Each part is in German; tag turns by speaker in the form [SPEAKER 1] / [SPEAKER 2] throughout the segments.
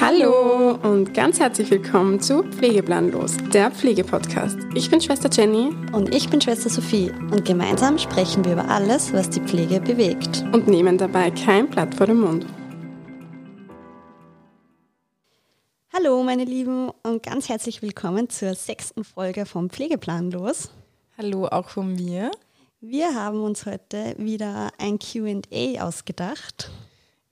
[SPEAKER 1] Hallo und ganz herzlich willkommen zu Pflegeplanlos, der Pflegepodcast. Ich bin Schwester Jenny
[SPEAKER 2] Und ich bin Schwester Sophie und gemeinsam sprechen wir über alles, was die Pflege bewegt.
[SPEAKER 1] und nehmen dabei kein Blatt vor den Mund.
[SPEAKER 2] Hallo meine Lieben und ganz herzlich willkommen zur sechsten Folge vom Pflegeplanlos.
[SPEAKER 3] Hallo auch von mir.
[SPEAKER 2] Wir haben uns heute wieder ein QA ausgedacht.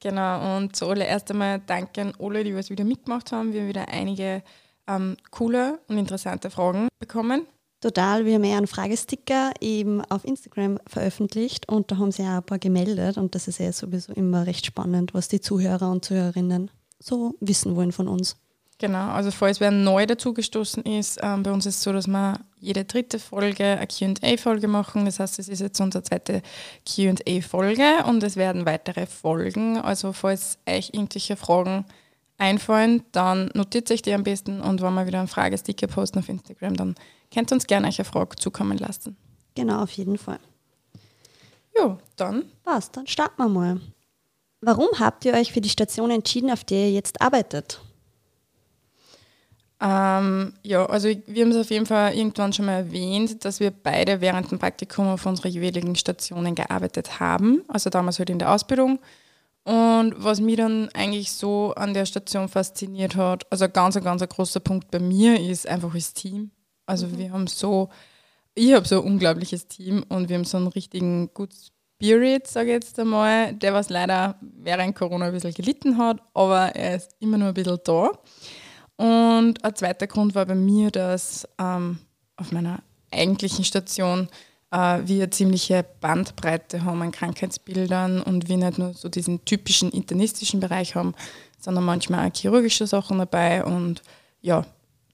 [SPEAKER 3] Genau, und zuallererst einmal danke an alle, die was wieder mitgemacht haben. Wir haben wieder einige ähm, coole und interessante Fragen bekommen.
[SPEAKER 2] Total, wir haben ja einen Fragesticker eben auf Instagram veröffentlicht und da haben sich auch ein paar gemeldet und das ist ja sowieso immer recht spannend, was die Zuhörer und Zuhörerinnen so wissen wollen von uns.
[SPEAKER 3] Genau, also falls wer neu dazugestoßen ist, ähm, bei uns ist es so, dass wir jede dritte Folge eine QA-Folge machen. Das heißt, es ist jetzt unsere zweite QA-Folge und es werden weitere Folgen. Also falls euch irgendwelche Fragen einfallen, dann notiert euch die am besten und wenn wir wieder einen Fragesticker posten auf Instagram, dann könnt ihr uns gerne euch eine Frage zukommen lassen.
[SPEAKER 2] Genau, auf jeden Fall.
[SPEAKER 3] Ja, dann
[SPEAKER 2] Passt, dann starten wir mal. Warum habt ihr euch für die Station entschieden, auf der ihr jetzt arbeitet?
[SPEAKER 3] Ähm, ja, also wir haben es auf jeden Fall irgendwann schon mal erwähnt, dass wir beide während dem Praktikum auf unsere jeweiligen Stationen gearbeitet haben. Also damals halt in der Ausbildung. Und was mich dann eigentlich so an der Station fasziniert hat, also ein ganz, ein ganz ein großer Punkt bei mir ist einfach das Team. Also wir haben so, ich habe so ein unglaubliches Team und wir haben so einen richtigen Good Spirit, sage ich jetzt einmal, der was leider während Corona ein bisschen gelitten hat, aber er ist immer nur ein bisschen da. Und ein zweiter Grund war bei mir, dass ähm, auf meiner eigentlichen Station äh, wir ziemliche Bandbreite haben an Krankheitsbildern und wir nicht nur so diesen typischen internistischen Bereich haben, sondern manchmal auch chirurgische Sachen dabei und ja,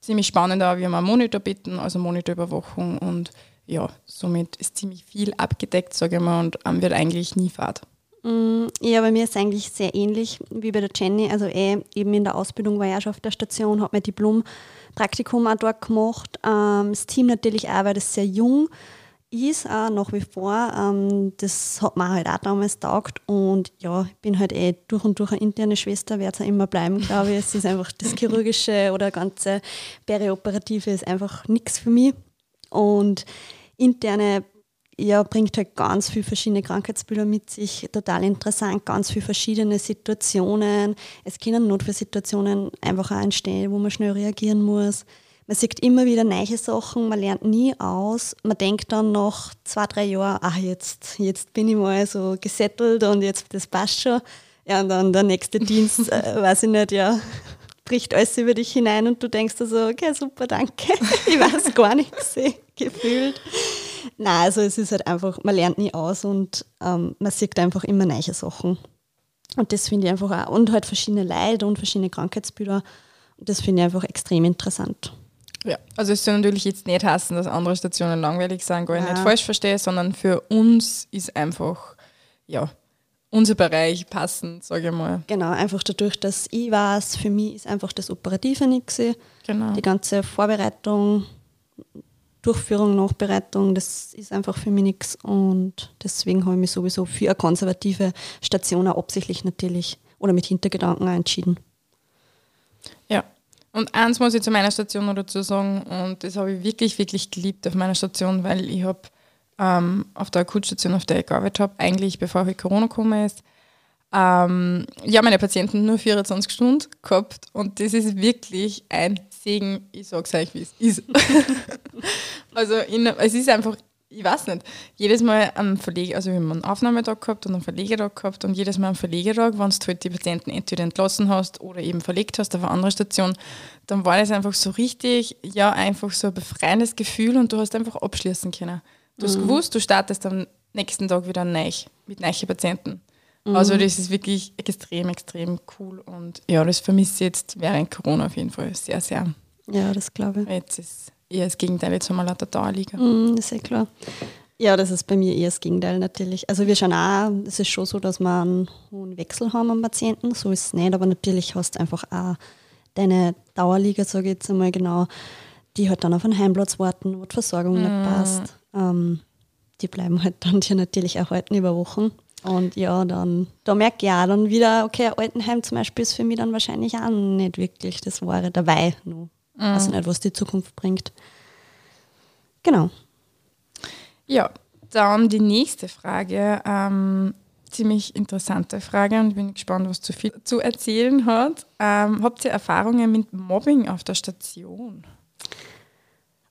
[SPEAKER 3] ziemlich spannend auch. Wir haben einen Monitor bitten, also Monitorüberwachung und ja, somit ist ziemlich viel abgedeckt, sage ich mal, und ähm, wird eigentlich nie fad.
[SPEAKER 2] Mm, Ja, bei mir ist es eigentlich sehr ähnlich wie bei der Jenny. Also eh, eben in der Ausbildung war ich auch schon auf der Station, habe mein Diplom-Praktikum auch dort gemacht. Ähm, das Team natürlich auch, weil das sehr jung ist, auch nach wie vor. Ähm, das hat mir halt auch damals taugt. Und ja, ich bin halt eh durch und durch eine interne Schwester, werde es auch immer bleiben, glaube ich. Es ist einfach das Chirurgische oder ganze Perioperative ist einfach nichts für mich. Und interne ja, bringt halt ganz viele verschiedene Krankheitsbilder mit sich, total interessant, ganz viele verschiedene Situationen. Es können Notfallsituationen einfach auch entstehen, wo man schnell reagieren muss. Man sieht immer wieder neue Sachen, man lernt nie aus. Man denkt dann nach zwei, drei Jahren, ach, jetzt, jetzt bin ich mal so gesettelt und jetzt, das passt schon. Ja, und dann der nächste Dienst, äh, weiß ich nicht, ja, bricht alles über dich hinein und du denkst dir so, okay, super, danke. Ich weiß gar nichts, gefühlt. Nein, also es ist halt einfach, man lernt nie aus und ähm, man sieht einfach immer neue Sachen. Und das finde ich einfach auch, und halt verschiedene Leid und verschiedene Krankheitsbilder. Und das finde ich einfach extrem interessant.
[SPEAKER 3] Ja, also es soll natürlich jetzt nicht heißen, dass andere Stationen langweilig sind, gar
[SPEAKER 2] Ja.
[SPEAKER 3] nicht falsch verstehe, sondern für uns ist einfach, ja, unser Bereich passend, sage ich mal.
[SPEAKER 2] Genau, einfach dadurch, dass ich weiß, für mich ist einfach das Operative nichts.
[SPEAKER 3] Genau.
[SPEAKER 2] Die ganze Vorbereitung, Durchführung, Nachbereitung, das ist einfach für mich nichts. Und deswegen habe ich mich sowieso für eine konservative Station auch absichtlich natürlich oder mit Hintergedanken auch entschieden.
[SPEAKER 3] Ja. Und eins muss ich zu meiner Station noch dazu sagen, und das habe ich wirklich, wirklich geliebt auf meiner Station, weil ich habe ähm, auf der Akutstation, auf der ich gearbeitet habe, eigentlich bevor halt Corona gekommen ist, ähm, ja, meine Patienten nur 24 Stunden gehabt und das ist wirklich ein Segen. Ich sage es euch, wie es ist. also in, es ist einfach, ich weiß nicht, jedes Mal am Verleger, also wir haben einen Aufnahmetag gehabt und einen Verlegertag gehabt und jedes Mal am Verlegertag, wenn du halt die Patienten entweder entlassen hast oder eben verlegt hast auf eine andere Station, dann war das einfach so richtig, ja, einfach so ein befreiendes Gefühl und du hast einfach abschließen können. Du hast gewusst, du startest am nächsten Tag wieder neu mit neuen Patienten. Also das ist wirklich extrem, extrem cool und ja, das vermisse ich jetzt während Corona auf jeden Fall sehr, sehr.
[SPEAKER 2] Ja, das glaube ich.
[SPEAKER 3] Jetzt ist eher das Gegenteil, jetzt haben wir lauter Dauerliga.
[SPEAKER 2] Das ist eh klar. Ja, das ist bei mir eher das Gegenteil natürlich. Also wir schauen auch, es ist schon so, dass wir einen hohen Wechsel haben am Patienten, so ist es nicht, aber natürlich hast du einfach auch deine Dauerliga, sage ich jetzt einmal genau, die halt dann auf einen Heimplatz warten, wo die Versorgung nicht passt. ähm, die bleiben halt dann dir natürlich erhalten über Wochen. Und ja, dann, da merke ich auch dann wieder, okay, Altenheim zum Beispiel ist für mich dann wahrscheinlich auch nicht wirklich das Wahre dabei. Nur. Mhm. Weiß nicht, was die Zukunft bringt. Genau.
[SPEAKER 3] Ja, dann die nächste Frage. Ähm, ziemlich interessante Frage und bin gespannt, was zu viel zu erzählen hat. Ähm, habt ihr Erfahrungen mit Mobbing auf der Station?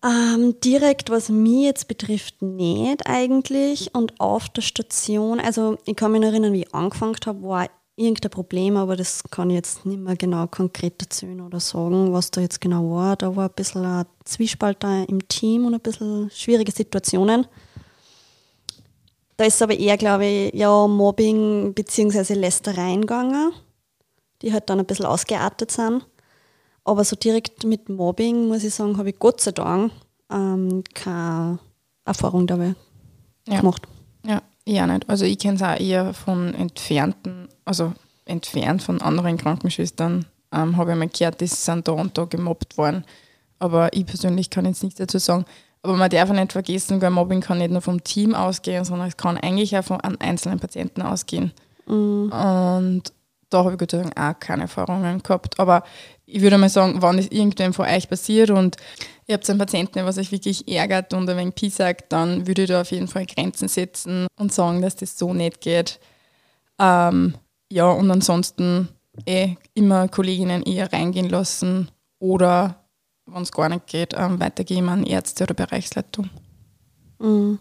[SPEAKER 2] Ähm, direkt, was mich jetzt betrifft, nicht eigentlich. Und auf der Station, also ich kann mich erinnern, wie ich angefangen habe, war irgendein Problem, aber das kann ich jetzt nicht mehr genau konkret erzählen oder sagen, was da jetzt genau war. Da war ein bisschen ein Zwiespalt da im Team und ein bisschen schwierige Situationen. Da ist aber eher, glaube ich, ja, Mobbing bzw. Lästereien gegangen, die halt dann ein bisschen ausgeartet sind. Aber so direkt mit Mobbing, muss ich sagen, habe ich Gott sei Dank ähm, keine Erfahrung dabei
[SPEAKER 3] ja.
[SPEAKER 2] gemacht.
[SPEAKER 3] Ja, eher nicht. Also ich kenne es auch eher von entfernten, also entfernt von anderen Krankenschwestern, ähm, habe ich mal gehört, die sind da und da gemobbt worden. Aber ich persönlich kann jetzt nichts dazu sagen. Aber man darf nicht vergessen, weil Mobbing kann nicht nur vom Team ausgehen, sondern es kann eigentlich auch von einzelnen Patienten ausgehen. Mhm. Und da habe ich Gott sei Dank auch keine Erfahrungen gehabt. Aber ich würde mal sagen, wenn das irgendwem von euch passiert und ihr habt einen Patienten, was euch wirklich ärgert und ein wenig Pi sagt, dann würde ich da auf jeden Fall Grenzen setzen und sagen, dass das so nicht geht. Ähm, ja, und ansonsten eh immer Kolleginnen eher reingehen lassen oder wenn es gar nicht geht, ähm, weitergeben an Ärzte oder Bereichsleitung. Mhm.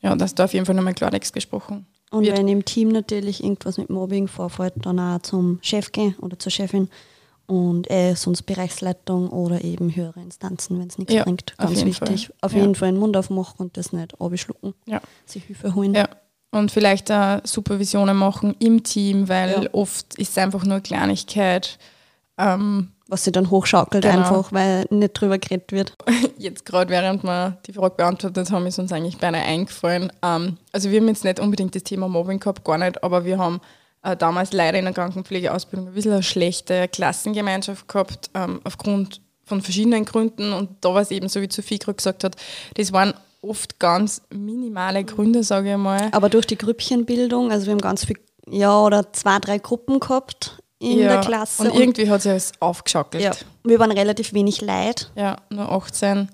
[SPEAKER 3] Ja, das ist da auf jeden Fall nochmal Klartext gesprochen.
[SPEAKER 2] Und wird. wenn im Team natürlich irgendwas mit Mobbing vorfällt, dann auch zum Chef gehen oder zur Chefin und äh, sonst Bereichsleitung oder eben höhere Instanzen, wenn es nichts ja, bringt. Ganz wichtig. Fall. Auf ja. jeden Fall den Mund aufmachen und das nicht abschlucken. Ja. Sich Hilfe holen.
[SPEAKER 3] Ja. Und vielleicht auch Supervisionen machen im Team, weil oft ist es einfach nur Kleinigkeit. Ähm,
[SPEAKER 2] was sie dann hochschaukelt genau. einfach, weil nicht drüber geredet wird.
[SPEAKER 3] Jetzt gerade während wir die Frage beantwortet haben, ist uns eigentlich beinahe eingefallen. Ähm, also wir haben jetzt nicht unbedingt das Thema Mobbing gehabt, gar nicht, aber wir haben äh, damals leider in der Krankenpflegeausbildung ein bisschen eine schlechte Klassengemeinschaft gehabt, ähm, aufgrund von verschiedenen Gründen. Und da war es eben so, wie Sophie gerade gesagt hat, das waren oft ganz minimale Gründe, sage ich mal.
[SPEAKER 2] Aber durch die Grüppchenbildung, also wir haben ganz viel, ja, oder zwei, drei Gruppen gehabt in ja, der Klasse.
[SPEAKER 3] Und, und irgendwie hat sich alles aufgeschaukelt. Ja,
[SPEAKER 2] wir waren relativ wenig Leid.
[SPEAKER 3] Ja, nur 18.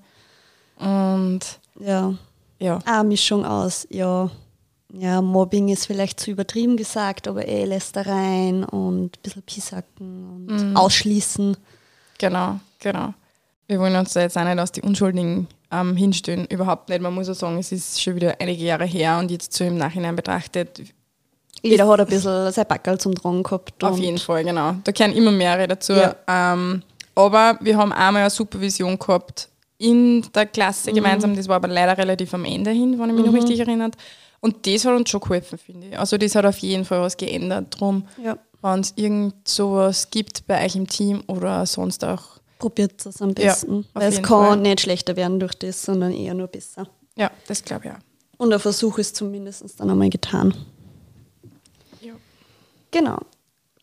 [SPEAKER 3] Und
[SPEAKER 2] ja, ja. eine Mischung aus, ja, ja, Mobbing ist vielleicht zu übertrieben gesagt, aber eh Lästereien und ein bisschen Pisacken und mhm. Ausschließen.
[SPEAKER 3] Genau, genau. Wir wollen uns da jetzt auch nicht aus die Unschuldigen ähm, hinstellen, überhaupt nicht. Man muss auch sagen, es ist schon wieder einige Jahre her und jetzt so im Nachhinein betrachtet.
[SPEAKER 2] Jeder hat ein bisschen sein Backel zum Tragen gehabt.
[SPEAKER 3] Auf jeden Fall, genau. Da kennen immer mehrere dazu. Ja. Ähm, aber wir haben einmal eine Supervision gehabt in der Klasse mhm. gemeinsam, das war aber leider relativ am Ende hin, wenn ich mich mhm. noch richtig erinnert. Und das hat uns schon geholfen, finde ich. Also das hat auf jeden Fall was geändert. Drum, ja. wenn es irgend sowas gibt bei euch im Team oder sonst auch.
[SPEAKER 2] Probiert es am besten. Ja, weil es kann Fall. nicht schlechter werden durch das, sondern eher nur besser.
[SPEAKER 3] Ja, das glaube ich auch.
[SPEAKER 2] Und der Versuch ist zumindest dann einmal getan. Ja. Genau.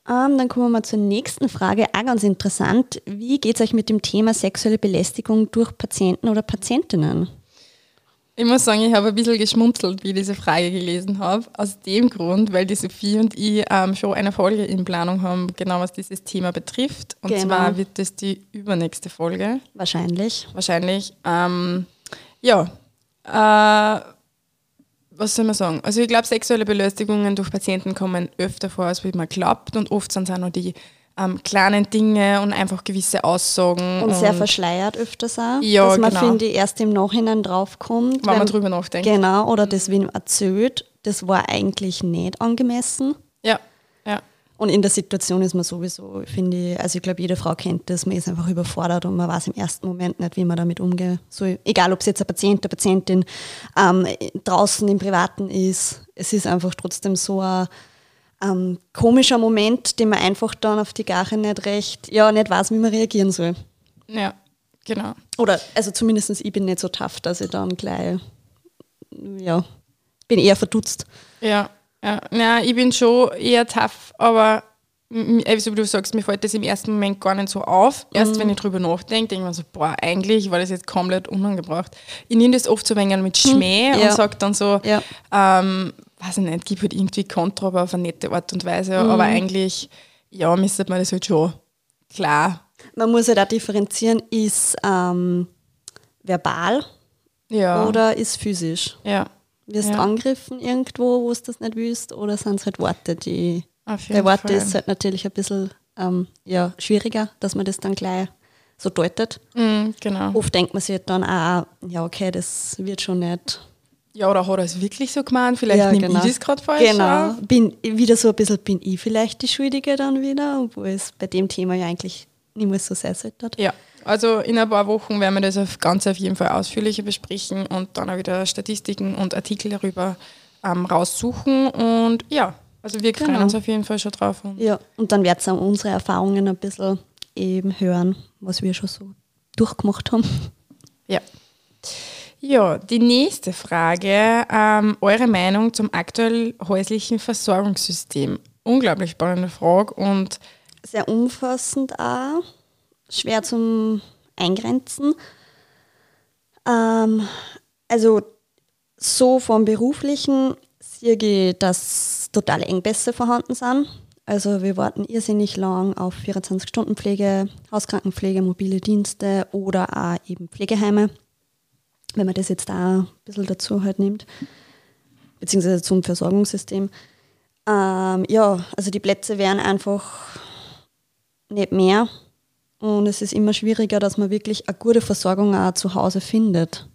[SPEAKER 2] Ähm, dann kommen wir mal zur nächsten Frage, auch ganz interessant. Wie geht es euch mit dem Thema sexuelle Belästigung durch Patienten oder Patientinnen?
[SPEAKER 3] Ich muss sagen, ich habe ein bisschen geschmunzelt, wie ich diese Frage gelesen habe. Aus dem Grund, weil die Sophie und ich ähm, schon eine Folge in Planung haben, genau was dieses Thema betrifft. Und genau. zwar wird das die übernächste Folge.
[SPEAKER 2] Wahrscheinlich.
[SPEAKER 3] Wahrscheinlich. Ähm, ja. Äh, was soll man sagen? Also ich glaube, sexuelle Belästigungen durch Patienten kommen öfter vor, als wie man glaubt. Und oft sind es auch noch die ähm, kleinen Dinge und einfach gewisse Aussagen.
[SPEAKER 2] Und, und sehr verschleiert öfters auch. Ja, dass man, genau. finde ich, erst im Nachhinein draufkommt.
[SPEAKER 3] Wenn, wenn man drüber nachdenkt.
[SPEAKER 2] Genau, oder das wem erzählt, das war eigentlich nicht angemessen.
[SPEAKER 3] Ja, ja.
[SPEAKER 2] Und in der Situation ist man sowieso, finde ich, also ich glaube, jede Frau kennt das, man ist einfach überfordert und man weiß im ersten Moment nicht, wie man damit umgeht. So, egal, ob es jetzt ein Patient, eine Patientin ähm, draußen im Privaten ist, es ist einfach trotzdem so ein ähm, komischer Moment, den man einfach dann auf die Gache nicht recht, ja, nicht weiß, wie man reagieren soll.
[SPEAKER 3] Ja, genau.
[SPEAKER 2] Oder, also zumindest ich bin nicht so tough, dass ich dann gleich, ja, bin eher verdutzt.
[SPEAKER 3] Ja, ja, ja ich bin schon eher tough, aber m- äh, so wie du sagst, mir fällt das im ersten Moment gar nicht so auf. Erst
[SPEAKER 2] Mhm.
[SPEAKER 3] wenn ich drüber nachdenke, denke ich mir so, boah, eigentlich war das jetzt komplett unangebracht. Ich nehme das oft so ein wenig mit Schmäh
[SPEAKER 2] Hm. Ja.
[SPEAKER 3] und sage dann so,
[SPEAKER 2] Ja.
[SPEAKER 3] ähm, weiß ich nicht, gib halt irgendwie Kontra, aber auf eine nette Art und Weise.
[SPEAKER 2] Mhm.
[SPEAKER 3] Aber eigentlich, ja, müsste man das halt schon klar.
[SPEAKER 2] Man muss halt auch differenzieren, ist ähm, verbal
[SPEAKER 3] Ja.
[SPEAKER 2] oder ist physisch.
[SPEAKER 3] ja.
[SPEAKER 2] Wirst
[SPEAKER 3] Ja.
[SPEAKER 2] angegriffen irgendwo, wo du das nicht willst, oder sind es halt Worte, die.
[SPEAKER 3] Auf
[SPEAKER 2] Bei Worte
[SPEAKER 3] Fall.
[SPEAKER 2] ist halt natürlich ein bisschen ähm, ja, schwieriger, dass man das dann gleich so deutet.
[SPEAKER 3] Mhm, genau.
[SPEAKER 2] Oft denkt man sich halt dann auch, ja, okay, das wird schon nicht.
[SPEAKER 3] Ja, oder hat er es wirklich so gemeint? Vielleicht
[SPEAKER 2] Ja,
[SPEAKER 3] nehme
[SPEAKER 2] genau.
[SPEAKER 3] ich das gerade falsch
[SPEAKER 2] Genau.
[SPEAKER 3] auf.
[SPEAKER 2] Bin wieder so ein bisschen, bin ich vielleicht die Schuldige dann wieder, obwohl es bei dem Thema ja eigentlich nicht mehr so sein sollte.
[SPEAKER 3] Ja, also in ein paar Wochen werden wir das auf, ganz auf jeden Fall ausführlicher besprechen und dann auch wieder Statistiken und Artikel darüber ähm, raussuchen. Und ja, also wir freuen
[SPEAKER 2] Genau.
[SPEAKER 3] uns auf jeden Fall schon drauf. Und
[SPEAKER 2] Ja, und dann ihr auch unsere Erfahrungen ein bisschen eben hören, was wir schon so durchgemacht haben.
[SPEAKER 3] ja. Ja, die nächste Frage. Ähm, eure Meinung zum aktuell häuslichen Versorgungssystem. Unglaublich spannende Frage und
[SPEAKER 2] Sehr umfassend auch, schwer zum Eingrenzen. Ähm, also so vom Beruflichen sehe ich, dass totale Engpässe vorhanden sind. Also wir warten irrsinnig lang auf 24-Stunden-Pflege, Hauskrankenpflege, mobile Dienste oder auch eben Pflegeheime, wenn man das jetzt da ein bisschen dazu halt nimmt, beziehungsweise zum Versorgungssystem. Ähm, ja, also die Plätze wären einfach nicht mehr und es ist immer schwieriger, dass man wirklich eine gute Versorgung auch zu Hause findet.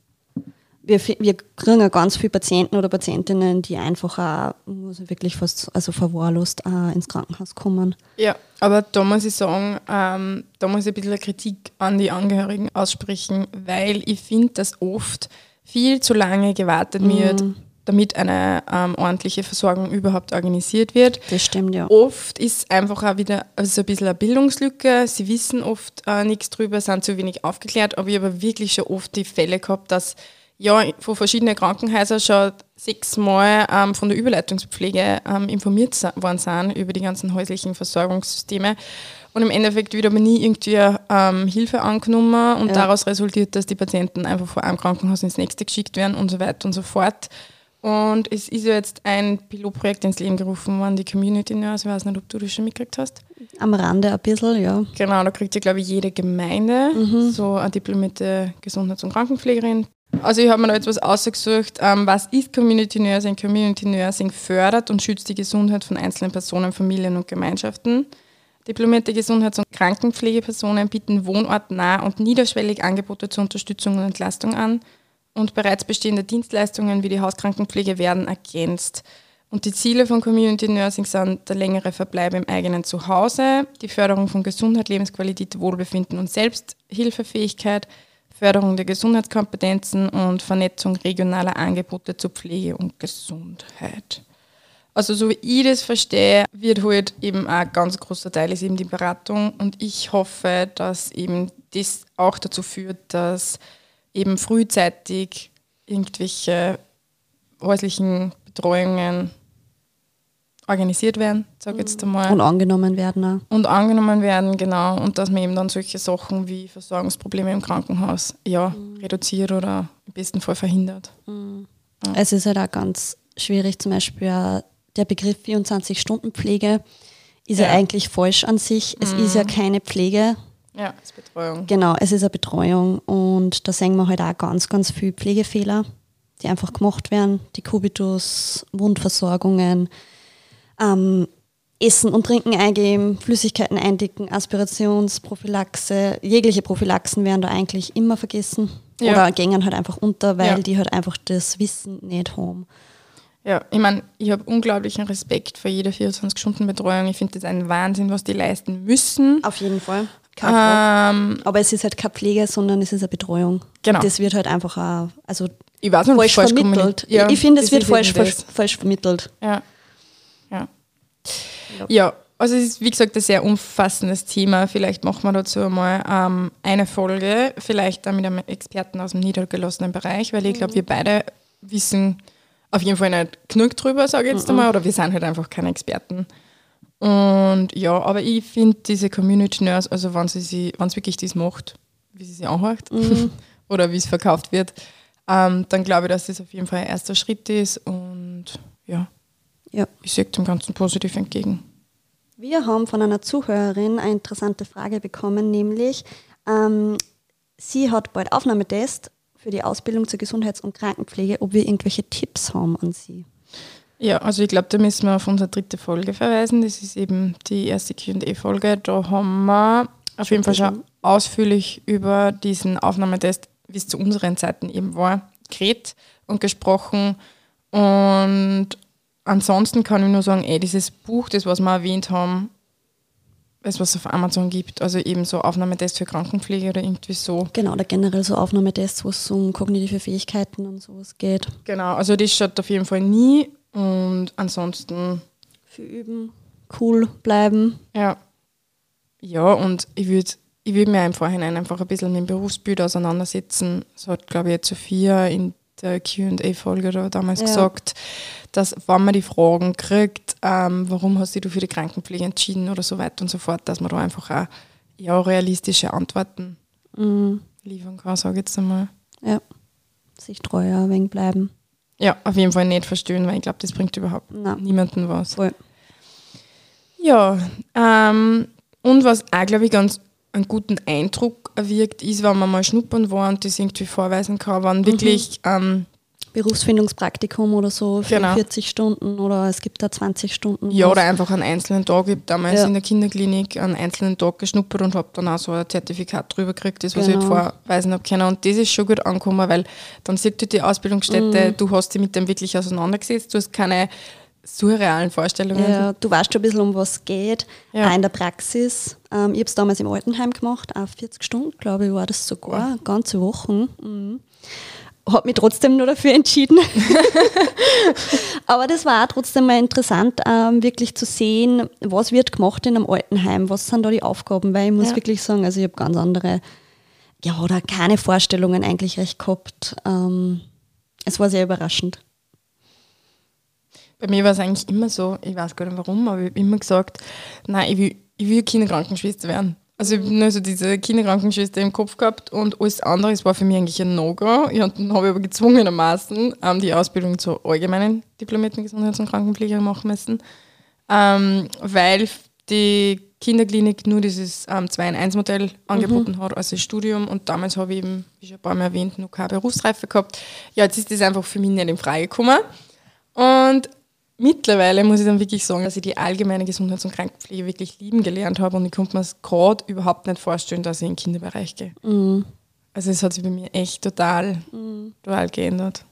[SPEAKER 2] Wir, wir kriegen ja ganz viele Patienten oder Patientinnen, die einfach auch, muss ich wirklich fast also verwahrlost auch ins Krankenhaus kommen.
[SPEAKER 3] Ja, aber da muss ich sagen, ähm, da muss ich ein bisschen Kritik an die Angehörigen aussprechen, weil ich finde, dass oft viel zu lange gewartet wird, damit eine ähm, ordentliche Versorgung überhaupt organisiert wird.
[SPEAKER 2] Das stimmt, ja.
[SPEAKER 3] Oft ist einfach auch wieder also ein bisschen eine Bildungslücke. Sie wissen oft äh, nichts drüber, sind zu wenig aufgeklärt. Aber ich habe wirklich schon oft die Fälle gehabt, dass ja von verschiedenen Krankenhäusern schon sechsmal ähm, von der Überleitungspflege ähm, informiert worden sind über die ganzen häuslichen Versorgungssysteme. Und im Endeffekt wird aber nie irgendwie ähm, Hilfe angenommen und
[SPEAKER 2] Ja.
[SPEAKER 3] daraus resultiert, dass die Patienten einfach von einem Krankenhaus ins nächste geschickt werden und so weiter und so fort. Und es ist ja jetzt ein Pilotprojekt ins Leben gerufen worden, die Community Nurse. Ich weiß nicht, ob du das schon mitgekriegt hast.
[SPEAKER 2] Am Rande ein bisschen, ja.
[SPEAKER 3] Genau, da kriegt ja, glaube ich, jede Gemeinde so eine diplomierte Gesundheits- und Krankenpflegerin. Also ich habe mir da jetzt was ausgesucht. Ähm, was ist Community Nursing? Community Nursing fördert und schützt die Gesundheit von einzelnen Personen, Familien und Gemeinschaften. Diplomierte Gesundheits- und Krankenpflegepersonen bieten wohnortnah und niederschwellig Angebote zur Unterstützung und Entlastung an und bereits bestehende Dienstleistungen wie die Hauskrankenpflege werden ergänzt. Und die Ziele von Community Nursing sind der längere Verbleib im eigenen Zuhause, die Förderung von Gesundheit, Lebensqualität, Wohlbefinden und Selbsthilfefähigkeit, Förderung der Gesundheitskompetenzen und Vernetzung regionaler Angebote zur Pflege und Gesundheit. Also so wie ich das verstehe, wird halt eben ein ganz großer Teil ist eben die Beratung und ich hoffe, dass eben das auch dazu führt, dass eben frühzeitig irgendwelche häuslichen Betreuungen organisiert werden, sage jetzt einmal
[SPEAKER 2] Und angenommen werden auch.
[SPEAKER 3] und angenommen werden, genau, und dass man eben dann solche Sachen wie Versorgungsprobleme im Krankenhaus ja, reduziert oder im besten Fall verhindert.
[SPEAKER 2] Es ist halt auch ganz schwierig, zum Beispiel der Begriff 24-Stunden-Pflege ist ja.
[SPEAKER 3] Ja.
[SPEAKER 2] eigentlich falsch an sich. Es ist ja keine Pflege,
[SPEAKER 3] Ja, als Betreuung.
[SPEAKER 2] genau, es ist eine Betreuung und da sehen wir halt auch ganz, ganz viele Pflegefehler, die einfach gemacht werden. Die Kubitus, Wundversorgungen, ähm, Essen und Trinken eingeben, Flüssigkeiten eindicken, Aspirationsprophylaxe, jegliche Prophylaxen werden da eigentlich immer vergessen
[SPEAKER 3] Ja.
[SPEAKER 2] oder gängen halt einfach unter, weil
[SPEAKER 3] Ja.
[SPEAKER 2] die halt einfach das Wissen nicht haben.
[SPEAKER 3] Ja, ich meine, ich habe unglaublichen Respekt vor jeder 24-Stunden-Betreuung. Ich finde das ein Wahnsinn, was die leisten müssen.
[SPEAKER 2] Auf jeden Fall.
[SPEAKER 3] Ähm,
[SPEAKER 2] Aber es ist halt keine Pflege, sondern es ist eine Betreuung.
[SPEAKER 3] Genau.
[SPEAKER 2] Das wird halt einfach auch, also
[SPEAKER 3] ich weiß nicht,
[SPEAKER 2] falsch,
[SPEAKER 3] falsch
[SPEAKER 2] vermittelt.
[SPEAKER 3] Ja,
[SPEAKER 2] ich finde, es wird falsch, falsch, vermittelt.
[SPEAKER 3] Ja. Ja, also es ist wie gesagt ein sehr umfassendes Thema. Vielleicht machen wir dazu mal ähm, eine Folge, vielleicht dann mit einem Experten aus dem niedergelassenen Bereich, weil ich glaube, wir beide wissen auf jeden Fall nicht genug drüber, sage ich jetzt einmal, oder wir sind halt einfach keine Experten. Und ja, aber ich finde diese Community Nurse, also wenn sie wenn es wirklich das macht, wie sie sie anhört
[SPEAKER 2] Mhm.
[SPEAKER 3] oder wie es verkauft wird, ähm, dann glaube ich, dass das auf jeden Fall ein erster Schritt ist und ja,
[SPEAKER 2] Ja.
[SPEAKER 3] ich sehe dem Ganzen positiv entgegen.
[SPEAKER 2] Wir haben von einer Zuhörerin eine interessante Frage bekommen, nämlich ähm, sie hat bald Aufnahmetest für die Ausbildung zur Gesundheits- und Krankenpflege, ob wir irgendwelche Tipps haben an sie.
[SPEAKER 3] Ja, also ich glaube, da müssen wir auf unsere dritte Folge verweisen. Das ist eben die erste QA-Folge. Da haben wir auf jeden Fall schon ausführlich über diesen Aufnahmetest, wie es zu unseren Zeiten eben war, geredet und gesprochen. Und ansonsten kann ich nur sagen, ey, dieses Buch, das was wir erwähnt haben, das was es auf Amazon gibt, also eben so Aufnahmetest für Krankenpflege oder irgendwie so.
[SPEAKER 2] Genau, oder generell so Aufnahmetests, wo es um kognitive Fähigkeiten und sowas geht.
[SPEAKER 3] Genau, also das schaut auf jeden Fall nie. Und ansonsten
[SPEAKER 2] Für üben, cool bleiben.
[SPEAKER 3] Ja. Ja, und ich würde ich würd mir im Vorhinein einfach ein bisschen mit dem Berufsbild auseinandersetzen. Das hat, glaube ich, jetzt Sophia in der QA-Folge da damals
[SPEAKER 2] Ja.
[SPEAKER 3] gesagt, dass, wenn man die Fragen kriegt, ähm, warum hast du dich für die Krankenpflege entschieden oder so weiter und so fort, dass man da einfach auch ja, realistische Antworten
[SPEAKER 2] Mhm.
[SPEAKER 3] liefern kann, sage ich jetzt einmal.
[SPEAKER 2] Ja, sich treuer ein wenig bleiben.
[SPEAKER 3] Ja, auf jeden Fall nicht verstehen, weil ich glaube, das bringt überhaupt
[SPEAKER 2] Nein.
[SPEAKER 3] niemandem was.
[SPEAKER 2] Voll.
[SPEAKER 3] Ja, ähm, und was auch, glaube ich, ganz einen guten Eindruck erwirkt, ist, wenn man mal schnuppern war und das irgendwie vorweisen kann, wenn wirklich, ähm,
[SPEAKER 2] Berufsfindungspraktikum oder so für
[SPEAKER 3] Genau.
[SPEAKER 2] 40 Stunden oder es gibt da 20 Stunden.
[SPEAKER 3] ja, oder einfach einen einzelnen Tag, ich habe damals
[SPEAKER 2] Ja.
[SPEAKER 3] in der Kinderklinik einen einzelnen Tag geschnuppert und habe dann auch so ein Zertifikat drüber gekriegt, das was ich
[SPEAKER 2] Genau.
[SPEAKER 3] halt vorweisen habe können. Und das ist schon gut angekommen, weil dann sieht du die Ausbildungsstätte,
[SPEAKER 2] Mhm.
[SPEAKER 3] du hast dich mit dem wirklich auseinandergesetzt, du hast keine surrealen Vorstellungen.
[SPEAKER 2] Ja, du weißt schon ein bisschen, um was es geht.
[SPEAKER 3] Ja.
[SPEAKER 2] Auch in der Praxis. Ähm, ich habe es damals im Altenheim gemacht, auch 40 Stunden, glaube ich, war das sogar, ganze Wochen. Mhm. Habe mich trotzdem nur dafür entschieden. Aber das war auch trotzdem mal interessant, ähm, wirklich zu sehen, was wird gemacht in einem Altenheim, was sind da die Aufgaben, weil ich muss
[SPEAKER 3] Ja.
[SPEAKER 2] wirklich sagen, also ich habe ganz andere, ja, oder keine Vorstellungen eigentlich recht gehabt. Ähm, es war sehr überraschend.
[SPEAKER 3] Bei mir war es eigentlich immer so, ich weiß gar nicht warum, aber ich habe immer gesagt, nein, ich will, ich will Kinderkrankenschwester werden. Also ich habe nur so diese Kinderkrankenschwester im Kopf gehabt und alles andere, war für mich eigentlich ein No-Go. Dann habe ich aber gezwungenermaßen ähm, die Ausbildung zur allgemeinen diplomierten Gesundheits- und Krankenpfleger machen müssen, ähm, weil die Kinderklinik nur dieses ähm, 2-in-1-Modell angeboten hat, also das Studium. Und damals habe ich eben, wie schon ein paar Mal erwähnt, noch keine Berufsreife gehabt. Ja, jetzt ist das einfach für mich nicht in Frage gekommen. Und mittlerweile muss ich dann wirklich sagen, dass ich die allgemeine Gesundheits- und Krankenpflege wirklich lieben gelernt habe und ich konnte mir es gerade überhaupt nicht vorstellen, dass ich in den Kinderbereich gehe. Also es hat sich bei mir echt total, total geändert.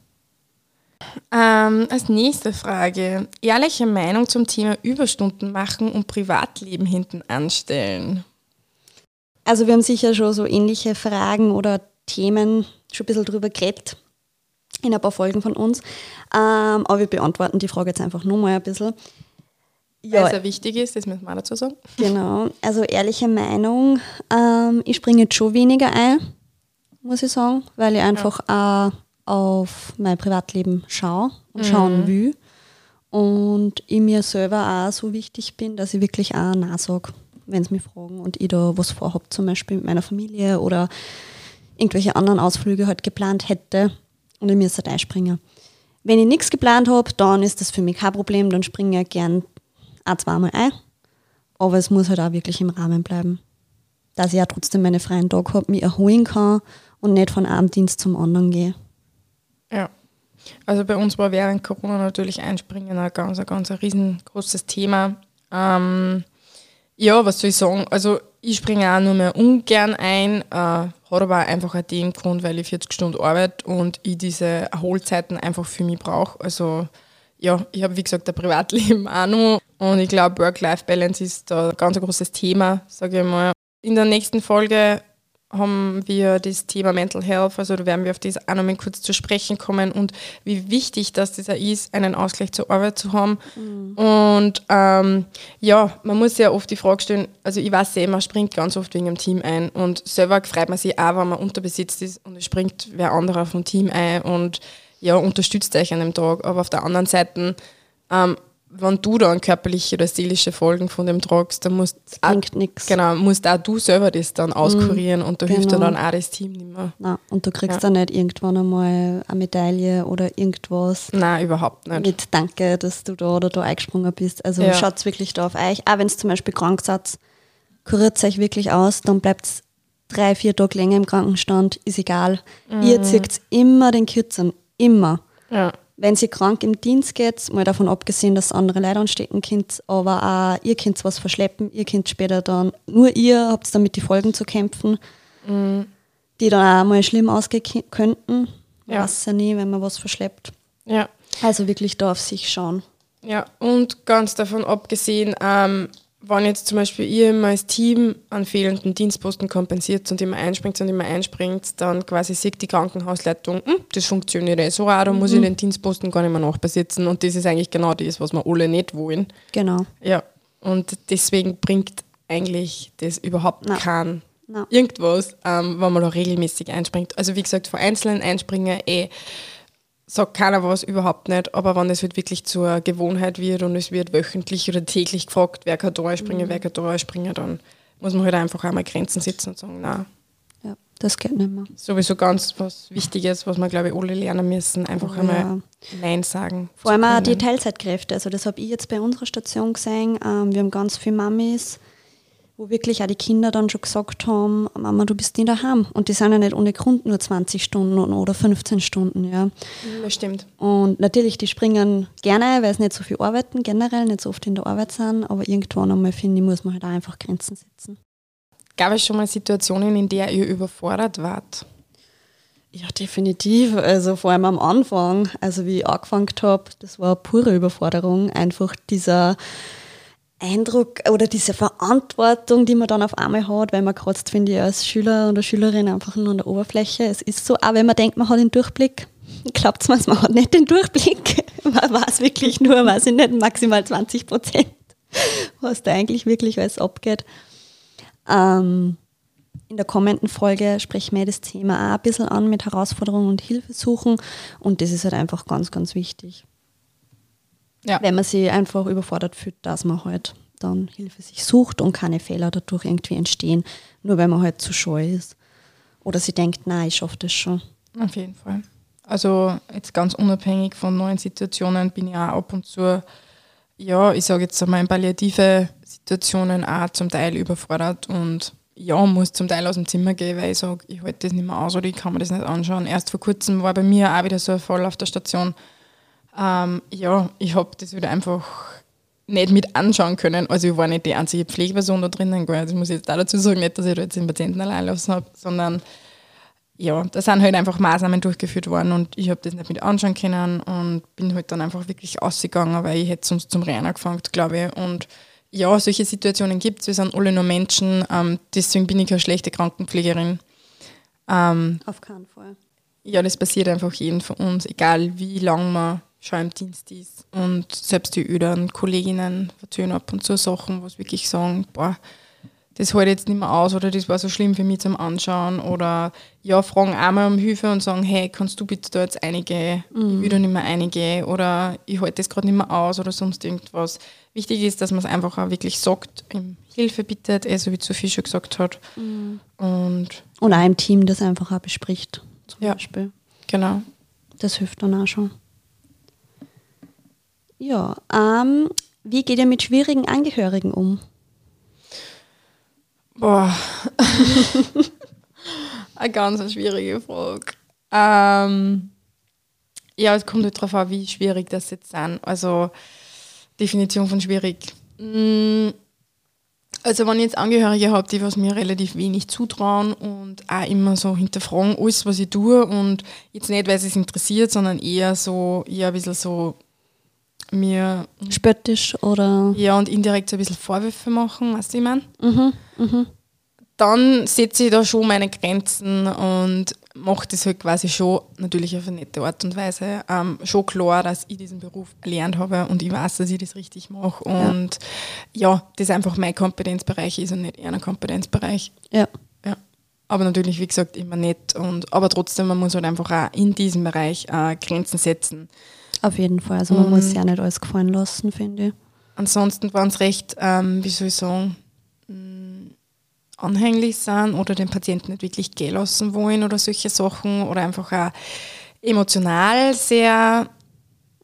[SPEAKER 3] Ähm, als nächste Frage, ehrliche Meinung zum Thema Überstunden machen und Privatleben hinten anstellen.
[SPEAKER 2] Also wir haben sicher schon so ähnliche Fragen oder Themen schon ein bisschen drüber geredet in ein paar Folgen von uns. Ähm, aber wir beantworten die Frage jetzt einfach nur mal ein bisschen.
[SPEAKER 3] Weil es ja wichtig ist, das müssen wir auch dazu sagen.
[SPEAKER 2] Genau. Also ehrliche Meinung, ähm, ich springe jetzt schon weniger ein, muss ich sagen, weil ich einfach auch auf mein Privatleben schaue und schauen will. Und ich mir selber auch so wichtig bin, dass ich wirklich auch Nein sage, wenn sie mich fragen und ich da was vorhabe, zum Beispiel mit meiner Familie oder irgendwelche anderen Ausflüge halt geplant hätte und ich müsste halt einspringen. Wenn ich nichts geplant habe, dann ist das für mich kein Problem, dann springe ich gern auch zweimal ein. Aber es muss halt auch wirklich im Rahmen bleiben. Dass ich ja trotzdem meine freien Tage habe, mich erholen kann und nicht von einem Dienst zum anderen gehe.
[SPEAKER 3] Ja. Also bei uns war während Corona natürlich Einspringen ein ganz, ein ganz riesengroßes Thema. Ähm, ja, was soll ich sagen? Also ich springe auch nur mehr ungern ein, äh, hat aber einfach auch den Grund, weil ich 40 Stunden arbeite und ich diese Erholzeiten einfach für mich brauche. Also ja, ich habe wie gesagt ein Privatleben auch noch und ich glaube Work-Life-Balance ist da ein ganz großes Thema, sage ich mal. In der nächsten Folge haben wir das Thema Mental Health, also da werden wir auf das auch nochmal kurz zu sprechen kommen und wie wichtig das dieser ist, einen Ausgleich zur Arbeit zu haben. Und ähm, ja, man muss ja oft die Frage stellen, also ich weiß ja, man springt ganz oft wegen dem Team ein und selber freut man sich auch, wenn man unterbesetzt ist und es springt wer anderer vom Team ein und ja, unterstützt euch an dem Tag. Aber auf der anderen Seite ähm, wenn du dann körperliche oder seelische Folgen von dem tragst, dann musst
[SPEAKER 2] nichts.
[SPEAKER 3] Genau, musst auch du selber das dann auskurieren und da hilft
[SPEAKER 2] genau.
[SPEAKER 3] dann auch das Team nicht mehr.
[SPEAKER 2] Nein, und du kriegst
[SPEAKER 3] Ja.
[SPEAKER 2] dann nicht irgendwann einmal eine Medaille oder irgendwas
[SPEAKER 3] Nein, überhaupt nicht.
[SPEAKER 2] mit Danke, dass du da oder da eingesprungen bist. Also
[SPEAKER 3] Ja.
[SPEAKER 2] schaut wirklich da auf euch. Auch wenn es zum Beispiel krank seid, kuriert euch wirklich aus, dann bleibt es drei, vier Tage länger im Krankenstand, ist egal.
[SPEAKER 3] Mhm.
[SPEAKER 2] Ihr zieht immer den Kürzeren, immer.
[SPEAKER 3] Ja.
[SPEAKER 2] Wenn sie krank im Dienst geht, mal davon abgesehen, dass andere Leute anstecken könnt, aber auch ihr könnt was verschleppen, ihr könnt später dann, nur ihr habt dann mit die Folgen zu kämpfen,
[SPEAKER 3] Mhm.
[SPEAKER 2] die dann auch mal schlimm ausgehen könnten. Man
[SPEAKER 3] Ja.
[SPEAKER 2] weiß ja nie, wenn man was verschleppt.
[SPEAKER 3] ja.
[SPEAKER 2] Also wirklich da auf sich schauen.
[SPEAKER 3] Ja, und ganz davon abgesehen, ähm, wenn jetzt zum Beispiel ihr immer als Team einen fehlenden Dienstposten kompensiert und immer einspringt und immer einspringt, dann quasi sieht die Krankenhausleitung, hm, das funktioniert eh so auch, da muss ich den Dienstposten gar nicht mehr nachbesitzen. Und das ist eigentlich genau das, was wir alle nicht wollen.
[SPEAKER 2] Genau.
[SPEAKER 3] Ja, und deswegen bringt eigentlich das überhaupt
[SPEAKER 2] Nein.
[SPEAKER 3] kein
[SPEAKER 2] Nein.
[SPEAKER 3] irgendwas, ähm, wenn man da regelmäßig einspringt. Also wie gesagt, vor einzelnen Einspringen eh sagt keiner was, überhaupt nicht. Aber wenn es halt wirklich zur Gewohnheit wird und es wird wöchentlich oder täglich gefragt, wer kann da einspringen, wer kann da einspringen, dann muss man halt einfach einmal Grenzen setzen und sagen, nein,
[SPEAKER 2] Ja, das geht nicht mehr.
[SPEAKER 3] sowieso ganz was Wichtiges, was wir, glaube ich, alle lernen müssen, einfach
[SPEAKER 2] Oh,
[SPEAKER 3] einmal
[SPEAKER 2] ja.
[SPEAKER 3] Nein sagen.
[SPEAKER 2] Vor allem auch die. Teilzeitkräfte. Also das habe ich jetzt bei unserer Station gesehen. Ähm, wir haben ganz viele Mamis, wo wirklich auch die Kinder dann schon gesagt haben, Mama, du bist nie daheim. Und die sind ja nicht ohne Grund nur 20 Stunden oder 15 Stunden. Ja.
[SPEAKER 3] Das stimmt.
[SPEAKER 2] Und natürlich, die springen gerne, weil sie nicht so viel arbeiten, generell nicht so oft in der Arbeit sind. Aber irgendwann einmal, finde ich, muss man halt auch einfach Grenzen setzen.
[SPEAKER 3] Gab es schon mal Situationen, in der ihr überfordert wart?
[SPEAKER 2] Ja, definitiv. Also vor allem am Anfang, also wie ich angefangen habe, das war pure Überforderung. Einfach dieser Eindruck oder diese Verantwortung, die man dann auf einmal hat, weil man kratzt, finde ich, als Schüler oder Schülerin einfach nur an der Oberfläche. Es ist so, auch wenn man denkt, man hat den Durchblick, glaubt man, man hat nicht den Durchblick. Man weiß wirklich nur, weiß ich nicht, maximal 20 Prozent, was da eigentlich wirklich alles abgeht. Ähm, in der kommenden Folge sprechen wir das Thema auch ein bisschen an mit Herausforderungen und Hilfe suchen. Und das ist halt einfach ganz, ganz wichtig.
[SPEAKER 3] Ja.
[SPEAKER 2] Wenn man sich einfach überfordert fühlt, dass man halt dann Hilfe sich sucht und keine Fehler dadurch irgendwie entstehen, nur weil man halt zu scheu ist. Oder sie denkt, nein, ich schaffe das schon.
[SPEAKER 3] Auf jeden Fall. Also jetzt ganz unabhängig von neuen Situationen bin ich auch ab und zu, ja, ich sage jetzt einmal in palliative Situationen auch zum Teil überfordert und ja, muss zum Teil aus dem Zimmer gehen, weil ich sage, ich halte das nicht mehr aus oder ich kann mir das nicht anschauen. Erst vor kurzem war bei mir auch wieder so ein Fall auf der Station. Ähm, ja, ich habe das wieder einfach nicht mit anschauen können. Also ich war nicht die einzige Pflegeperson da drinnen, gell. das muss ich jetzt auch dazu sagen, nicht, dass ich da jetzt den Patienten allein lassen habe, sondern ja, da sind halt einfach Maßnahmen durchgeführt worden und ich habe das nicht mit anschauen können und bin halt dann einfach wirklich ausgegangen, weil ich hätte sonst zum Rennen angefangen, glaube ich. Und ja, solche Situationen gibt es, wir sind alle nur Menschen, ähm, deswegen bin ich keine schlechte Krankenpflegerin. Ähm,
[SPEAKER 2] Auf keinen Fall.
[SPEAKER 3] ja, das passiert einfach jedem von uns, egal wie lange man schon im Dienst ist. Und selbst die öderen Kolleginnen erzählen ab und zu Sachen, wo sie wirklich sagen, boah, das halte ich jetzt nicht mehr aus oder das war so schlimm für mich zum Anschauen oder ja, fragen einmal um Hilfe und sagen, hey, kannst du bitte da jetzt einige, ich will da nicht mehr einige oder ich halte das gerade nicht mehr aus oder sonst irgendwas. Wichtig ist, dass man es einfach auch wirklich sagt, Hilfe bittet, eh, so wie Sophie schon gesagt hat. Und
[SPEAKER 2] Und auch im Team das einfach auch bespricht, zum
[SPEAKER 3] Ja.
[SPEAKER 2] Beispiel.
[SPEAKER 3] genau.
[SPEAKER 2] Das hilft dann auch schon. Ja, ähm, wie geht ihr mit schwierigen Angehörigen um?
[SPEAKER 3] Boah. Eine ganz schwierige Frage. Ähm, ja, es kommt halt darauf an, wie schwierig das jetzt sind. Also, Definition von schwierig. Mm, Also, wenn ich jetzt Angehörige habe, die was mir relativ wenig zutrauen und auch immer so hinterfragen, alles, was ich tue und jetzt nicht, weil es es interessiert, sondern eher so, eher ein bisschen so mir,
[SPEAKER 2] Spöttisch oder?
[SPEAKER 3] ja, und indirekt so ein bisschen Vorwürfe machen, weißt du, ich meine?
[SPEAKER 2] Mhm, mhm.
[SPEAKER 3] dann setze ich da schon meine Grenzen und mache das halt quasi schon, natürlich auf eine nette Art und Weise, ähm, schon klar, dass ich diesen Beruf erlernt habe und ich weiß, dass ich das richtig mache. Und ja, das einfach mein Kompetenzbereich ist und nicht eher ein Kompetenzbereich.
[SPEAKER 2] Ja.
[SPEAKER 3] Ja. Aber natürlich, wie gesagt, immer nett. Und, aber trotzdem, man muss halt einfach auch in diesem Bereich äh, Grenzen setzen.
[SPEAKER 2] Auf jeden Fall. Also man muss sich ja nicht alles gefallen lassen, finde ich.
[SPEAKER 3] Ansonsten waren es recht, ähm, wie soll ich sagen, mh, anhänglich sind oder den Patienten nicht wirklich gehen lassen wollen oder solche Sachen oder einfach auch emotional sehr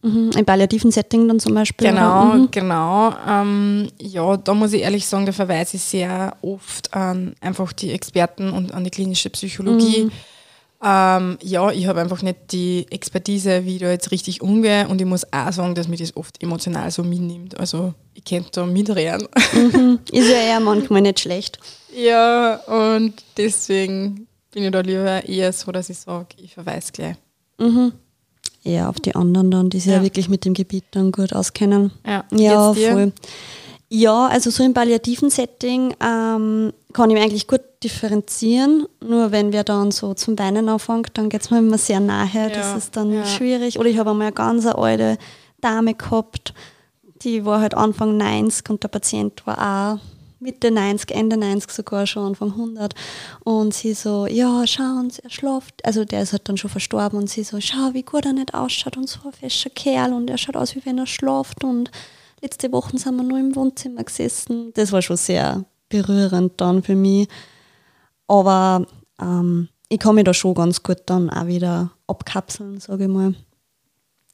[SPEAKER 2] Mhm. Im palliativen Setting dann zum Beispiel.
[SPEAKER 3] Genau?
[SPEAKER 2] Mhm.
[SPEAKER 3] genau. Ähm, ja, da muss ich ehrlich sagen, da verweise ich sehr oft an einfach die Experten und an die klinische Psychologie.
[SPEAKER 2] Mhm.
[SPEAKER 3] Ähm, ja, ich habe einfach nicht die Expertise, wie ich da jetzt richtig umgehe und ich muss auch sagen, dass mich das oft emotional so mitnimmt. Also ich könnte da mitreden.
[SPEAKER 2] Mhm. Ist ja eher manchmal nicht schlecht.
[SPEAKER 3] ja, und deswegen bin ich da lieber eher so, dass ich sage, ich verweise gleich.
[SPEAKER 2] Mhm. Eher auf die anderen dann, die sich ja.
[SPEAKER 3] Ja.
[SPEAKER 2] wirklich mit dem Gebiet dann gut auskennen.
[SPEAKER 3] Ja,
[SPEAKER 2] Ja,
[SPEAKER 3] geht's dir?
[SPEAKER 2] Ja, also so im palliativen Setting ähm, kann ich eigentlich gut differenzieren. Nur wenn wir dann so zum Weinen anfangen, dann geht es mir immer sehr nahe. Das
[SPEAKER 3] Ja,
[SPEAKER 2] ist dann
[SPEAKER 3] ja.
[SPEAKER 2] schwierig. Oder ich habe einmal eine ganz alte Dame gehabt, die war halt Anfang 90 und der Patient war auch Mitte 90, Ende 90 sogar schon, Anfang 100. Und sie so, ja, schauen Sie, er schlaft. Also der ist halt dann schon verstorben und sie so, schau, wie gut er nicht ausschaut und so ein fescher Kerl und er schaut aus, wie wenn er schlaft und letzte Woche sind wir nur im Wohnzimmer gesessen. Das war schon sehr berührend dann für mich. Aber ähm, ich kann mich da schon ganz gut dann auch wieder abkapseln, sage ich mal,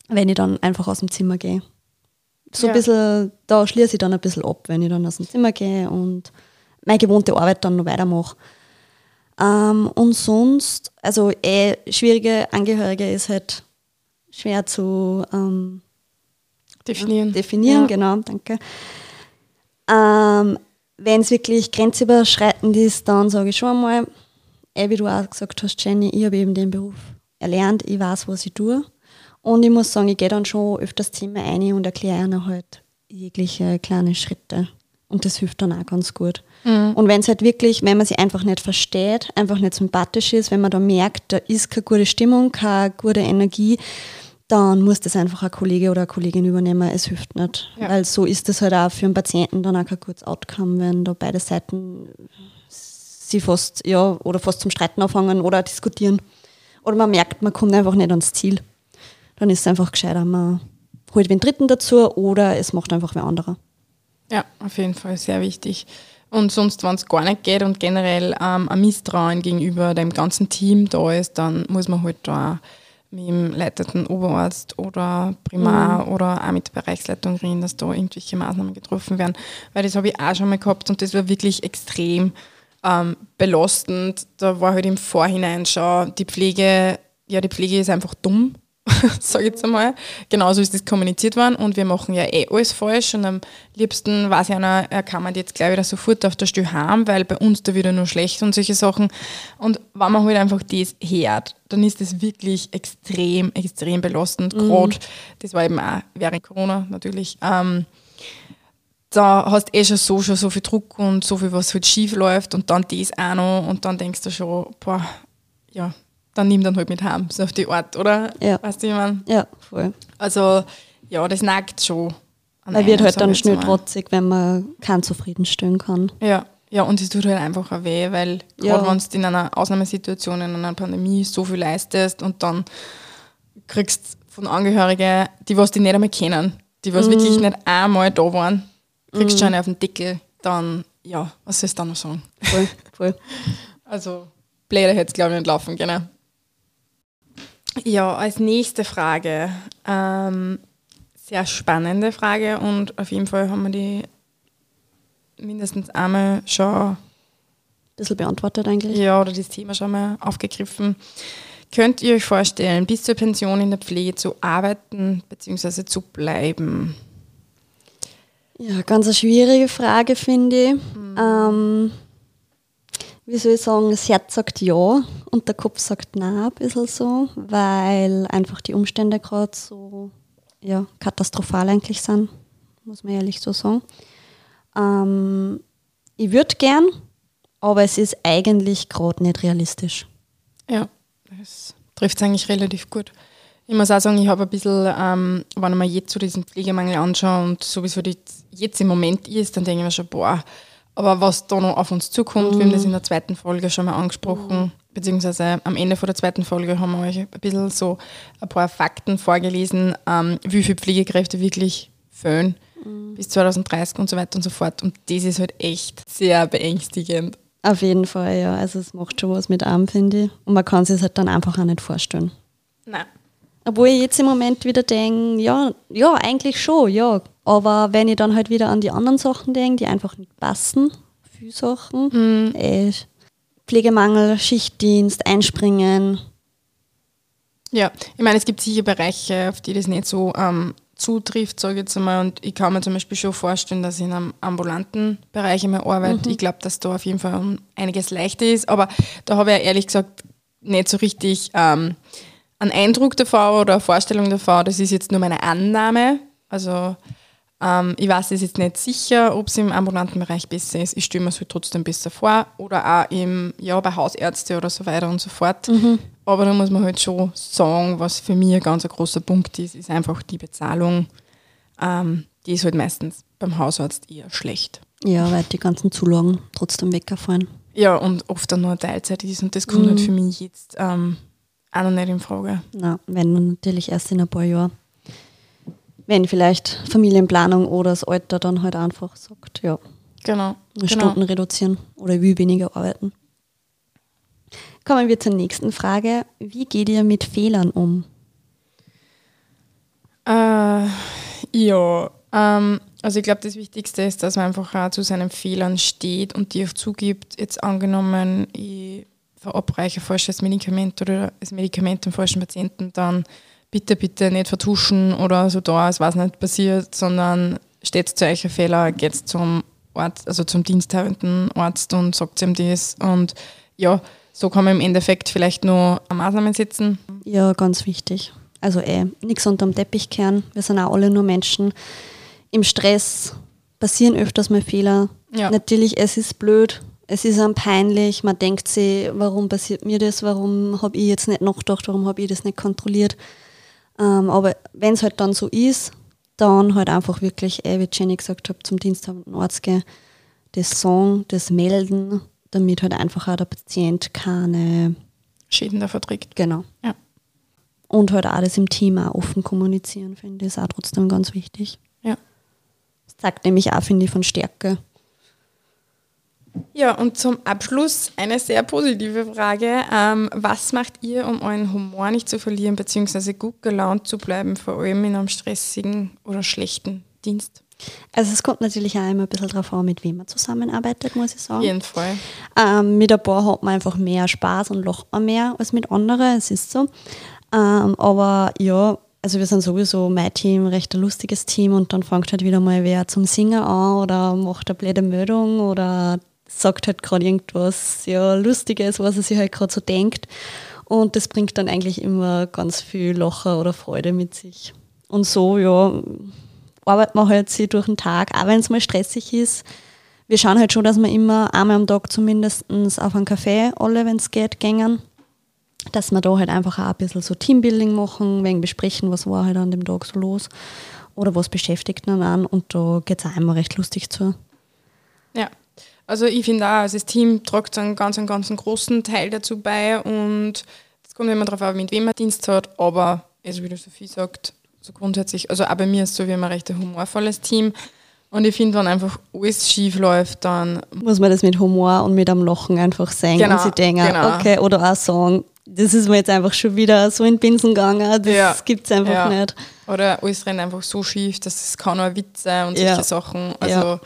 [SPEAKER 2] wenn ich dann einfach aus dem Zimmer gehe. So
[SPEAKER 3] Ja.
[SPEAKER 2] ein bisschen, da schließe ich dann ein bisschen ab, wenn ich dann aus dem Zimmer gehe und meine gewohnte Arbeit dann noch weitermache. Ähm, und sonst, also eh, schwierige Angehörige ist halt schwer zu ähm,
[SPEAKER 3] Definieren.
[SPEAKER 2] definieren,
[SPEAKER 3] Ja.
[SPEAKER 2] genau, danke. Ähm, Wenn es wirklich grenzüberschreitend ist, dann sage ich schon einmal, eh, wie du auch gesagt hast, Jenny, ich habe eben den Beruf erlernt, ich weiß, was ich tue. Und ich muss sagen, ich gehe dann schon öfters Thema ein und erkläre ihnen halt jegliche kleine Schritte. Und das hilft dann auch ganz gut. Und wenn es halt wirklich, wenn man sie einfach nicht versteht, einfach nicht sympathisch ist, wenn man da merkt, da ist keine gute Stimmung, keine gute Energie, dann muss das einfach ein Kollege oder eine Kollegin übernehmen. Es hilft nicht.
[SPEAKER 3] Ja.
[SPEAKER 2] Weil so ist es halt auch für einen Patienten dann auch kein gutes Outcome, wenn da beide Seiten sie fast, ja, oder fast zum Streiten anfangen oder diskutieren. Oder man merkt, man kommt einfach nicht ans Ziel. Dann ist es einfach gescheiter, man holt den Dritten dazu oder es macht einfach wer anderer.
[SPEAKER 3] Ja, auf jeden Fall sehr wichtig. Und sonst, wenn es gar nicht geht und generell ähm, ein Misstrauen gegenüber dem ganzen Team da ist, dann muss man halt da mit dem leitenden Oberarzt oder Primar oder auch mit der Bereichsleitung reden, dass da irgendwelche Maßnahmen getroffen werden. Weil das habe ich auch schon mal gehabt und das war wirklich extrem ähm, belastend. Da war halt im Vorhinein schon die Pflege, ja, die Pflege ist einfach dumm, sage ich jetzt einmal. Genauso ist das kommuniziert worden und wir machen ja eh alles falsch und am liebsten weiß ich einer, er kann man jetzt gleich wieder sofort auf der Stelle haben, weil bei uns da wieder nur schlecht und solche Sachen. Und wenn man halt einfach das hört, dann ist das wirklich extrem, extrem belastend. Gerade, das war eben auch während Corona natürlich. Ähm, da hast du eh schon so, schon so viel Druck und so viel, was halt schief läuft und dann das auch noch und dann denkst du schon, boah, ja, dann nimm dann halt mit heim, so auf die Art, oder?
[SPEAKER 2] Ja.
[SPEAKER 3] Weißt du, ich mein?
[SPEAKER 2] Ja, voll.
[SPEAKER 3] Also, ja, das nagt schon. an
[SPEAKER 2] Man wird halt dann
[SPEAKER 3] ich
[SPEAKER 2] schnell
[SPEAKER 3] mal.
[SPEAKER 2] trotzig, wenn man keinen zufriedenstellen kann.
[SPEAKER 3] Ja, ja, und es tut halt einfach auch weh, weil
[SPEAKER 2] Ja.
[SPEAKER 3] gerade wenn du in einer Ausnahmesituation, in einer Pandemie so viel leistest und dann kriegst von Angehörigen, die was die nicht einmal kennen, die
[SPEAKER 2] Mhm.
[SPEAKER 3] was wirklich nicht einmal da waren, kriegst schon einen auf den Deckel, dann, ja, was sollst du dann noch sagen?
[SPEAKER 2] Voll, voll.
[SPEAKER 3] Also, blöder hätte es, glaube ich, nicht laufen können. Ja, als nächste Frage. Ähm, sehr spannende Frage und auf jeden Fall haben wir die mindestens einmal schon,
[SPEAKER 2] bisschen beantwortet eigentlich.
[SPEAKER 3] ja, oder das Thema schon mal aufgegriffen. Könnt ihr euch vorstellen, bis zur Pension in der Pflege zu arbeiten bzw. zu bleiben?
[SPEAKER 2] Ja, ganz eine schwierige Frage, finde ich.
[SPEAKER 3] Mhm.
[SPEAKER 2] Ähm, wie soll ich sagen, das Herz sagt ja und der Kopf sagt nein, ein bisschen so, weil einfach die Umstände gerade so ja, katastrophal eigentlich sind, muss man ehrlich so sagen. Ähm, ich würde gern, aber es ist eigentlich gerade nicht realistisch.
[SPEAKER 3] Ja, das trifft es eigentlich relativ gut. Ich muss auch sagen, ich habe ein bisschen, ähm, wenn ich mir jetzt so diesen Pflegemangel anschaue und sowieso die jetzt im Moment ist, dann denke ich mir schon, boah, aber was da noch auf uns zukommt, wir haben das in der zweiten Folge schon mal angesprochen, beziehungsweise am Ende von der zweiten Folge haben wir euch ein bisschen so ein paar Fakten vorgelesen, ähm, wie viele Pflegekräfte wirklich fehlen mhm. bis 2030 und so weiter und so fort. Und das ist halt echt sehr beängstigend.
[SPEAKER 2] Auf jeden Fall, ja. Also es macht schon was mit Arm, finde ich. Und man kann sich halt dann einfach auch nicht vorstellen.
[SPEAKER 3] Nein.
[SPEAKER 2] Obwohl ich jetzt im Moment wieder denke, ja, ja, eigentlich schon, ja. Aber wenn ich dann halt wieder an die anderen Sachen denke, die einfach nicht passen, viele Sachen, mhm. äh, Pflegemangel, Schichtdienst, Einspringen.
[SPEAKER 3] Ja, ich meine, es gibt sicher Bereiche, auf die das nicht so ähm, zutrifft, sage ich jetzt einmal. Und ich kann mir zum Beispiel schon vorstellen, dass ich in einem ambulanten Bereich einmal arbeite. Mhm. Ich glaube, dass da auf jeden Fall einiges leichter ist. Aber da habe ich ja ehrlich gesagt nicht so richtig ähm, einen Eindruck davon oder eine Vorstellung davon. Das ist jetzt nur meine Annahme. Also ähm, ich weiß es jetzt nicht sicher, ob es im ambulanten Bereich besser ist. Ich stelle mir es halt trotzdem besser vor. Oder auch im, ja, bei Hausärzte oder so weiter und so fort. Mhm. Aber da muss man halt schon sagen, was für mich ein ganz großer Punkt ist, ist einfach die Bezahlung. Ähm, die ist halt meistens beim Hausarzt eher schlecht.
[SPEAKER 2] Ja, weil die ganzen Zulagen trotzdem weggefallen.
[SPEAKER 3] Ja, und oft dann nur Teilzeit ist und das kommt halt mhm. halt für mich jetzt ähm, auch noch nicht in Frage.
[SPEAKER 2] Na, wenn dann natürlich erst in ein paar Jahren wenn vielleicht Familienplanung oder das Alter dann halt einfach sagt, ja.
[SPEAKER 3] Genau.
[SPEAKER 2] Stunden genau. reduzieren oder wie weniger arbeiten. Kommen wir zur nächsten Frage. Wie geht ihr mit Fehlern um?
[SPEAKER 3] Äh, ja, ähm, also ich glaube, das Wichtigste ist, dass man einfach auch zu seinen Fehlern steht und die auch zugibt. Jetzt angenommen, ich verabreiche falsches Medikament oder das Medikament dem falschen Patienten, dann bitte, bitte nicht vertuschen oder so da, es was nicht passiert, sondern steht zu euch ein Fehler, geht zum Arzt, also zum diensthabenden Arzt und sagt ihm das. Und ja, so kann man im Endeffekt vielleicht nur Maßnahmen setzen.
[SPEAKER 2] Ja, ganz wichtig. Also eh, nichts unterm Teppich kehren. Wir sind auch alle nur Menschen. Im Stress passieren öfters mal Fehler. Ja. Natürlich, es ist blöd, es ist einem peinlich. Man denkt sich, warum passiert mir das? Warum habe ich jetzt nicht nachgedacht? Warum habe ich das nicht kontrolliert? Ähm, aber wenn es halt dann so ist, dann halt einfach wirklich, eh, wie Jenny gesagt hat, zum diensthabenden Arzt gehen, das sagen, das melden, damit halt einfach auch der Patient keine
[SPEAKER 3] Schäden da verträgt.
[SPEAKER 2] Genau.
[SPEAKER 3] Ja.
[SPEAKER 2] Und halt auch das im Team auch offen kommunizieren, finde ich, ist auch trotzdem ganz wichtig.
[SPEAKER 3] Ja.
[SPEAKER 2] Das zeigt nämlich auch, finde ich, von Stärke.
[SPEAKER 3] Ja, und zum Abschluss eine sehr positive Frage. Ähm, was macht ihr, um euren Humor nicht zu verlieren, beziehungsweise gut gelaunt zu bleiben, vor allem in einem stressigen oder schlechten Dienst?
[SPEAKER 2] Also es kommt natürlich auch immer ein bisschen darauf an, mit wem man zusammenarbeitet, muss ich sagen. Auf
[SPEAKER 3] jeden Fall.
[SPEAKER 2] Ähm, mit ein paar hat man einfach mehr Spaß und lacht man mehr als mit anderen, es ist so. Ähm, aber ja, also wir sind sowieso mein Team, recht ein lustiges Team und dann fängt halt wieder mal wer zum Singen an oder macht eine blöde Meldung oder sagt halt gerade irgendwas ja, Lustiges, was er sich halt gerade so denkt. Und das bringt dann eigentlich immer ganz viel Lacher oder Freude mit sich. Und so, ja, arbeitet man halt sich durch den Tag, auch wenn es mal stressig ist. Wir schauen halt schon, dass wir immer einmal am Tag zumindest auf einen Kaffee alle, wenn es geht, gängen. Dass wir da halt einfach auch ein bisschen so Teambuilding machen, wegen besprechen, was war halt an dem Tag so los oder was beschäftigt man an. Und da geht es auch immer recht lustig zu.
[SPEAKER 3] Also ich finde auch, also das Team trägt einen ganz, einen ganz großen Teil dazu bei und es kommt immer darauf an, mit wem man Dienst hat, aber also wie du Sophie sagt, so grundsätzlich, also auch bei mir ist es so, haben ein recht humorvolles Team und ich finde, wenn einfach alles schief läuft, dann
[SPEAKER 2] muss man das mit Humor und mit einem Lachen einfach sehen genau, und sie denken, genau. okay, oder auch sagen, das ist mir jetzt einfach schon wieder so in Binsen gegangen, das ja, gibt es einfach ja. nicht.
[SPEAKER 3] Oder alles rennt einfach so schief, dass es kann nur Witze und solche ja. Sachen, also ja.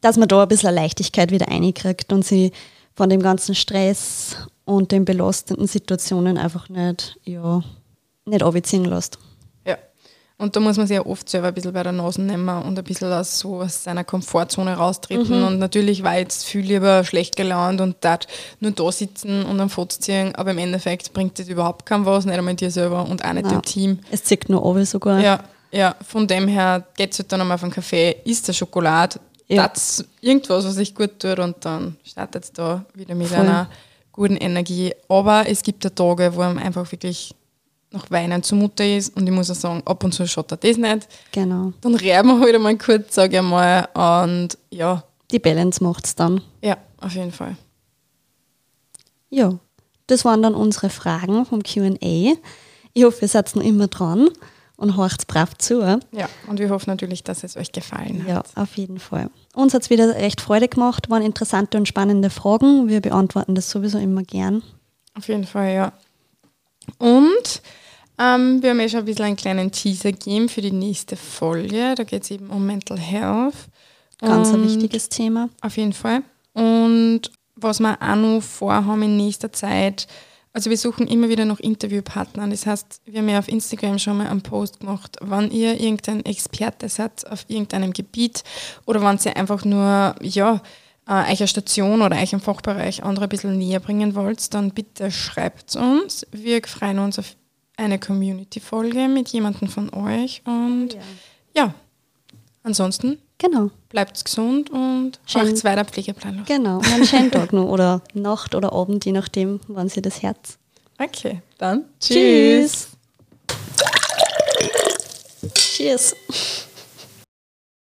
[SPEAKER 2] Dass man da ein bisschen Leichtigkeit wieder reinkriegt und sie von dem ganzen Stress und den belastenden Situationen einfach nicht, ja, nicht abziehen lässt.
[SPEAKER 3] Ja. Und da muss man sich ja oft selber ein bisschen bei der Nase nehmen und ein bisschen aus, so aus seiner Komfortzone raustreten. Mhm. Und natürlich war jetzt viel lieber schlecht gelaunt und dort nur da sitzen und am Foto ziehen, aber im Endeffekt bringt das überhaupt kein was, nicht einmal dir selber und auch nicht Nein. dem Team.
[SPEAKER 2] Es zieht nur ab sogar.
[SPEAKER 3] Ja, ja, von dem her geht es halt dann einmal auf einen Kaffee, isst der Schokolade, ja. das irgendwas, was sich gut tut und dann startet es da wieder mit Voll. einer guten Energie. Aber es gibt ja Tage, wo man einfach wirklich nach Weinen zumute ist und ich muss auch sagen, ab und zu schaut er das nicht.
[SPEAKER 2] Genau.
[SPEAKER 3] Dann reiben wir halt einmal kurz, sage ich mal, und ja.
[SPEAKER 2] Die Balance macht es dann.
[SPEAKER 3] Ja, auf jeden Fall.
[SPEAKER 2] Ja, das waren dann unsere Fragen vom QA. Ich hoffe, ihr seid noch immer dran und horcht brav zu.
[SPEAKER 3] Ja, und wir hoffen natürlich, dass es euch gefallen hat.
[SPEAKER 2] Ja, auf jeden Fall. Uns hat es wieder recht Freude gemacht, waren interessante und spannende Fragen. Wir beantworten das sowieso immer gern.
[SPEAKER 3] Auf jeden Fall, ja. Und ähm, wir haben ja schon ein bisschen einen kleinen Teaser gegeben für die nächste Folge. Da geht es eben um Mental Health.
[SPEAKER 2] Ganz ein wichtiges Thema.
[SPEAKER 3] Auf jeden Fall. Und was wir auch noch vorhaben in nächster Zeit, also wir suchen immer wieder noch Interviewpartner. Das heißt, wir haben ja auf Instagram schon mal einen Post gemacht, wann ihr irgendein Experte seid auf irgendeinem Gebiet oder wenn ihr einfach nur, ja, äh, euch eine Station oder euch einen Fachbereich andere ein bisschen näher bringen wollt, dann bitte schreibt uns. Wir freuen uns auf eine Community-Folge mit jemandem von euch und ja, ansonsten
[SPEAKER 2] Genau,
[SPEAKER 3] bleibt gesund und macht's weiter Pflegeplanlos.
[SPEAKER 2] genau. Und einen schönen Tag noch oder Nacht oder Abend, je nachdem, wann sie das Herz.
[SPEAKER 3] Okay, dann
[SPEAKER 2] Tschüss. Cheers.